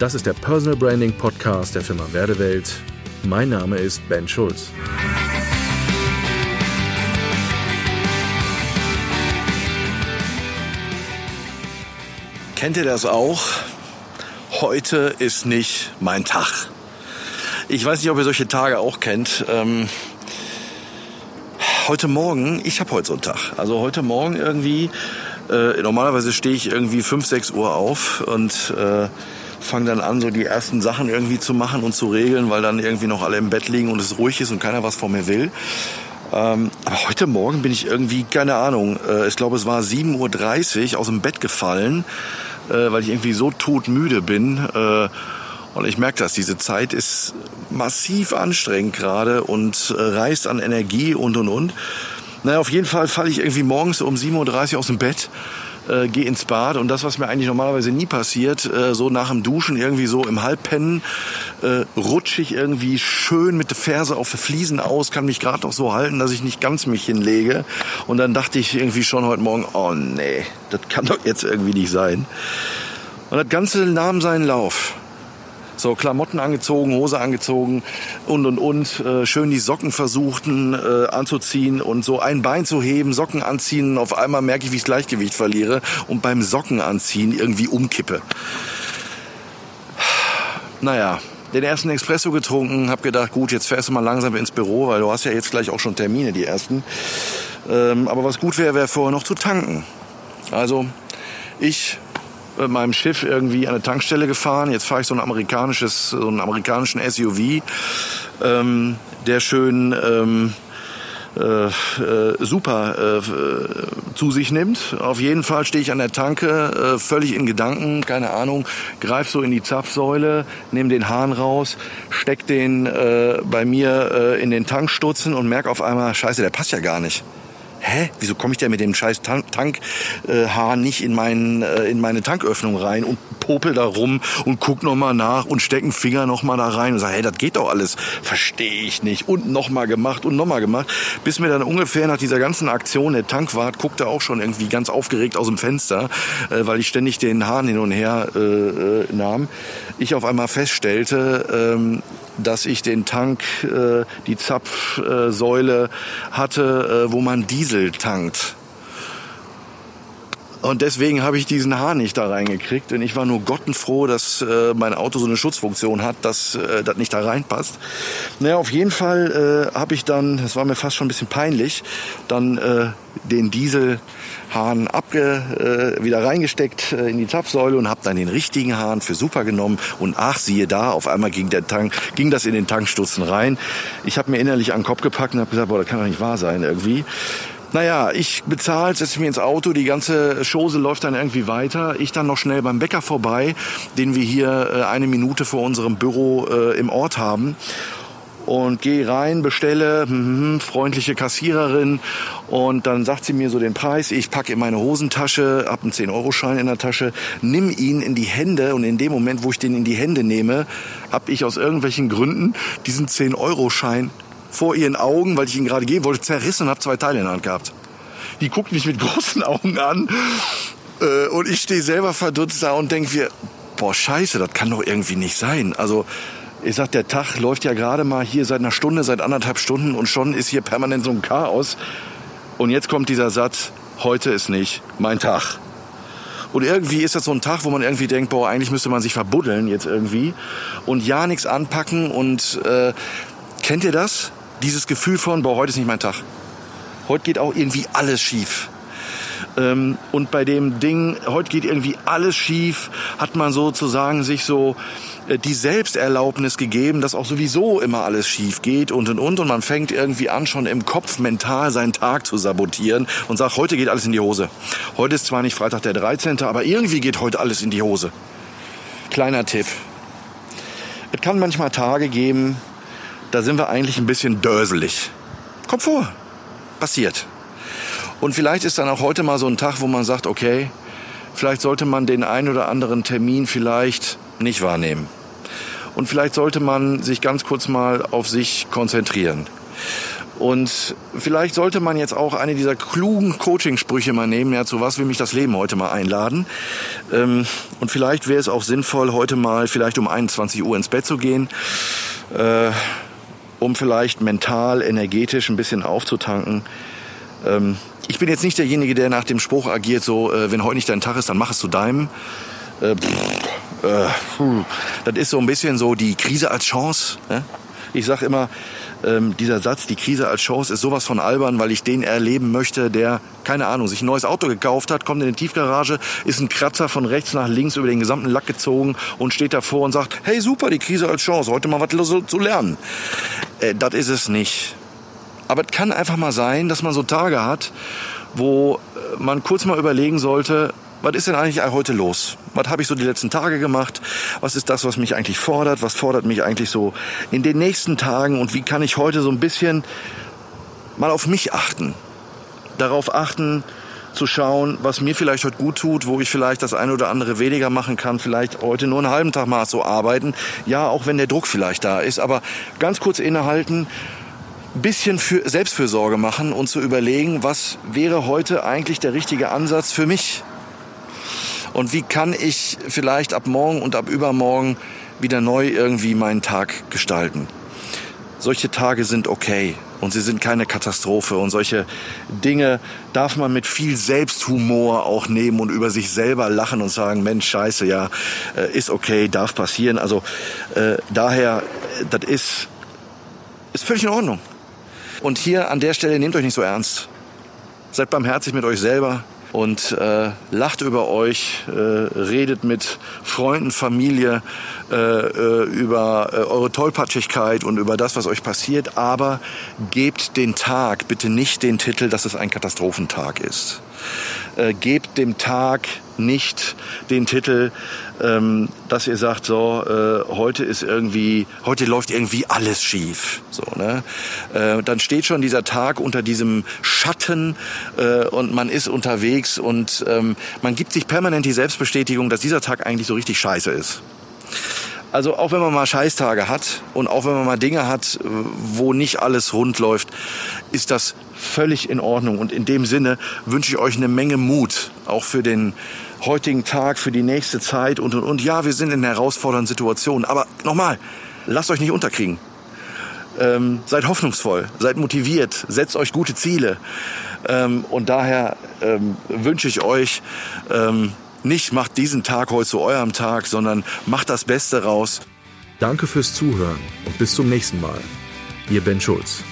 Das ist der Personal Branding Podcast der Firma Werdewelt. Mein Name ist Ben Schulz. Kennt ihr das auch? Heute ist nicht mein Tag. Ich weiß nicht, ob ihr solche Tage auch kennt. Ähm, heute Morgen, ich habe heute so einen Tag. Also heute Morgen irgendwie, äh, normalerweise stehe ich irgendwie 5, 6 Uhr auf und äh, fange dann an, so die ersten Sachen irgendwie zu machen und zu regeln, weil dann irgendwie noch alle im Bett liegen und es ruhig ist und keiner was von mir will. Ähm, aber heute Morgen bin ich irgendwie, keine Ahnung, äh, ich glaube es war 7.30 Uhr aus dem Bett gefallen äh, weil ich irgendwie so todmüde bin. Äh, und ich merke das, diese Zeit ist massiv anstrengend gerade und äh, reißt an Energie und und und. Naja, auf jeden Fall falle ich irgendwie morgens um 7.30 Uhr aus dem Bett äh, gehe ins Bad und das, was mir eigentlich normalerweise nie passiert, äh, so nach dem Duschen irgendwie so im Halbpennen, äh, rutsche ich irgendwie schön mit der Ferse auf Fliesen aus, kann mich gerade noch so halten, dass ich nicht ganz mich hinlege. Und dann dachte ich irgendwie schon heute Morgen, oh nee, das kann doch jetzt irgendwie nicht sein. Und das Ganze nahm seinen Lauf. So Klamotten angezogen, Hose angezogen und und und. Äh, schön die Socken versuchten äh, anzuziehen und so ein Bein zu heben, Socken anziehen. Auf einmal merke ich, wie ich das Gleichgewicht verliere und beim Socken anziehen irgendwie umkippe. Naja, den ersten Espresso getrunken, habe gedacht, gut, jetzt fährst du mal langsam ins Büro, weil du hast ja jetzt gleich auch schon Termine, die ersten. Ähm, aber was gut wäre, wäre vorher noch zu tanken. Also ich mit meinem Schiff irgendwie an eine Tankstelle gefahren. Jetzt fahre ich so ein amerikanisches, so einen amerikanischen SUV, ähm, der schön ähm, äh, äh, super äh, zu sich nimmt. Auf jeden Fall stehe ich an der Tanke, äh, völlig in Gedanken, keine Ahnung, greif so in die Zapfsäule, nehme den Hahn raus, steck den äh, bei mir äh, in den Tankstutzen und merk auf einmal, scheiße, der passt ja gar nicht hä, wieso komme ich denn mit dem scheiß Tankhahn äh, nicht in, mein, äh, in meine Tanköffnung rein und popel da rum und guck noch mal nach und steck einen Finger noch mal da rein und sag, hey, das geht doch alles. Verstehe ich nicht. Und noch mal gemacht und noch mal gemacht. Bis mir dann ungefähr nach dieser ganzen Aktion der Tankwart guckte auch schon irgendwie ganz aufgeregt aus dem Fenster, äh, weil ich ständig den Hahn hin und her äh, äh, nahm. Ich auf einmal feststellte, ähm, dass ich den Tank, äh, die Zapfsäule hatte, äh, wo man Diesel tankt. Und deswegen habe ich diesen Hahn nicht da reingekriegt. Und ich war nur gottenfroh, dass äh, mein Auto so eine Schutzfunktion hat, dass äh, das nicht da reinpasst. Naja, auf jeden Fall äh, habe ich dann, das war mir fast schon ein bisschen peinlich, dann äh, den Dieselhahn abge, äh, wieder reingesteckt äh, in die Zapfsäule und habe dann den richtigen Hahn für super genommen. Und ach, siehe da, auf einmal ging der Tank, ging das in den Tankstutzen rein. Ich habe mir innerlich an den Kopf gepackt und habe gesagt, boah, das kann doch nicht wahr sein irgendwie. Naja, ich bezahle, setze mich ins Auto, die ganze Chose läuft dann irgendwie weiter. Ich dann noch schnell beim Bäcker vorbei, den wir hier äh, eine Minute vor unserem Büro äh, im Ort haben. Und gehe rein, bestelle, hm, freundliche Kassiererin und dann sagt sie mir so den Preis. Ich packe in meine Hosentasche, hab einen 10-Euro-Schein in der Tasche, nimm ihn in die Hände und in dem Moment, wo ich den in die Hände nehme, habe ich aus irgendwelchen Gründen diesen 10-Euro-Schein vor ihren Augen, weil ich ihn gerade geben wollte, zerrissen und habe zwei Teile in der Hand gehabt. Die guckt mich mit großen Augen an äh, und ich stehe selber verdutzt da und denke mir, boah, scheiße, das kann doch irgendwie nicht sein. Also ich sag, der Tag läuft ja gerade mal hier seit einer Stunde, seit anderthalb Stunden und schon ist hier permanent so ein Chaos. Und jetzt kommt dieser Satz, heute ist nicht mein Tag. Und irgendwie ist das so ein Tag, wo man irgendwie denkt, boah, eigentlich müsste man sich verbuddeln jetzt irgendwie und ja nichts anpacken. Und äh, kennt ihr das? Dieses Gefühl von, boah, heute ist nicht mein Tag. Heute geht auch irgendwie alles schief. Ähm, und bei dem Ding, heute geht irgendwie alles schief, hat man sozusagen sich so äh, die Selbsterlaubnis gegeben, dass auch sowieso immer alles schief geht und und und. Und man fängt irgendwie an, schon im Kopf mental seinen Tag zu sabotieren und sagt, heute geht alles in die Hose. Heute ist zwar nicht Freitag der 13., aber irgendwie geht heute alles in die Hose. Kleiner Tipp. Es kann manchmal Tage geben, da sind wir eigentlich ein bisschen döselig. Kommt vor. Passiert. Und vielleicht ist dann auch heute mal so ein Tag, wo man sagt, okay, vielleicht sollte man den einen oder anderen Termin vielleicht nicht wahrnehmen. Und vielleicht sollte man sich ganz kurz mal auf sich konzentrieren. Und vielleicht sollte man jetzt auch eine dieser klugen Coaching-Sprüche mal nehmen, ja, zu was will mich das Leben heute mal einladen. Ähm, und vielleicht wäre es auch sinnvoll, heute mal vielleicht um 21 Uhr ins Bett zu gehen, äh, um vielleicht mental, energetisch ein bisschen aufzutanken. Ähm, ich bin jetzt nicht derjenige, der nach dem Spruch agiert, so, äh, wenn heute nicht dein Tag ist, dann mach es zu deinem. Äh, pff, äh, das ist so ein bisschen so die Krise als Chance. Ja? Ich sage immer, ähm, dieser Satz, die Krise als Chance, ist sowas von albern, weil ich den erleben möchte, der, keine Ahnung, sich ein neues Auto gekauft hat, kommt in die Tiefgarage, ist ein Kratzer von rechts nach links über den gesamten Lack gezogen und steht davor und sagt, hey super, die Krise als Chance, heute mal was zu lernen. Äh, das ist es nicht. Aber es kann einfach mal sein, dass man so Tage hat, wo äh, man kurz mal überlegen sollte, was ist denn eigentlich heute los? Was habe ich so die letzten Tage gemacht? Was ist das, was mich eigentlich fordert? Was fordert mich eigentlich so in den nächsten Tagen? Und wie kann ich heute so ein bisschen mal auf mich achten? Darauf achten, zu schauen, was mir vielleicht heute gut tut, wo ich vielleicht das eine oder andere weniger machen kann, vielleicht heute nur einen halben Tag mal so arbeiten. Ja, auch wenn der Druck vielleicht da ist, aber ganz kurz innehalten, bisschen für Selbstfürsorge machen und zu überlegen, was wäre heute eigentlich der richtige Ansatz für mich? Und wie kann ich vielleicht ab morgen und ab übermorgen wieder neu irgendwie meinen Tag gestalten? Solche Tage sind okay und sie sind keine Katastrophe und solche Dinge darf man mit viel Selbsthumor auch nehmen und über sich selber lachen und sagen, Mensch, scheiße, ja, äh, ist okay, darf passieren. Also äh, daher, das ist, ist völlig in Ordnung. Und hier an der Stelle nehmt euch nicht so ernst. Seid barmherzig mit euch selber und äh, lacht über euch, äh, redet mit Freunden, Familie äh, äh, über äh, eure Tollpatschigkeit und über das, was euch passiert, aber gebt den Tag bitte nicht den Titel, dass es ein Katastrophentag ist. Äh, gebt dem Tag nicht den Titel, ähm, dass ihr sagt, so, äh, heute ist irgendwie, heute läuft irgendwie alles schief. So, ne? Äh, dann steht schon dieser Tag unter diesem Schatten äh, und man ist unterwegs und ähm, man gibt sich permanent die Selbstbestätigung, dass dieser Tag eigentlich so richtig scheiße ist. Also auch wenn man mal Scheißtage hat und auch wenn man mal Dinge hat, wo nicht alles rund läuft, ist das völlig in Ordnung. Und in dem Sinne wünsche ich euch eine Menge Mut, auch für den heutigen Tag, für die nächste Zeit und und und. Ja, wir sind in herausfordernden Situationen, aber nochmal, lasst euch nicht unterkriegen. Ähm, seid hoffnungsvoll, seid motiviert, setzt euch gute Ziele. Ähm, und daher ähm, wünsche ich euch, ähm, nicht macht diesen Tag heute zu eurem Tag, sondern macht das Beste raus. Danke fürs Zuhören und bis zum nächsten Mal. Ihr Ben Schulz.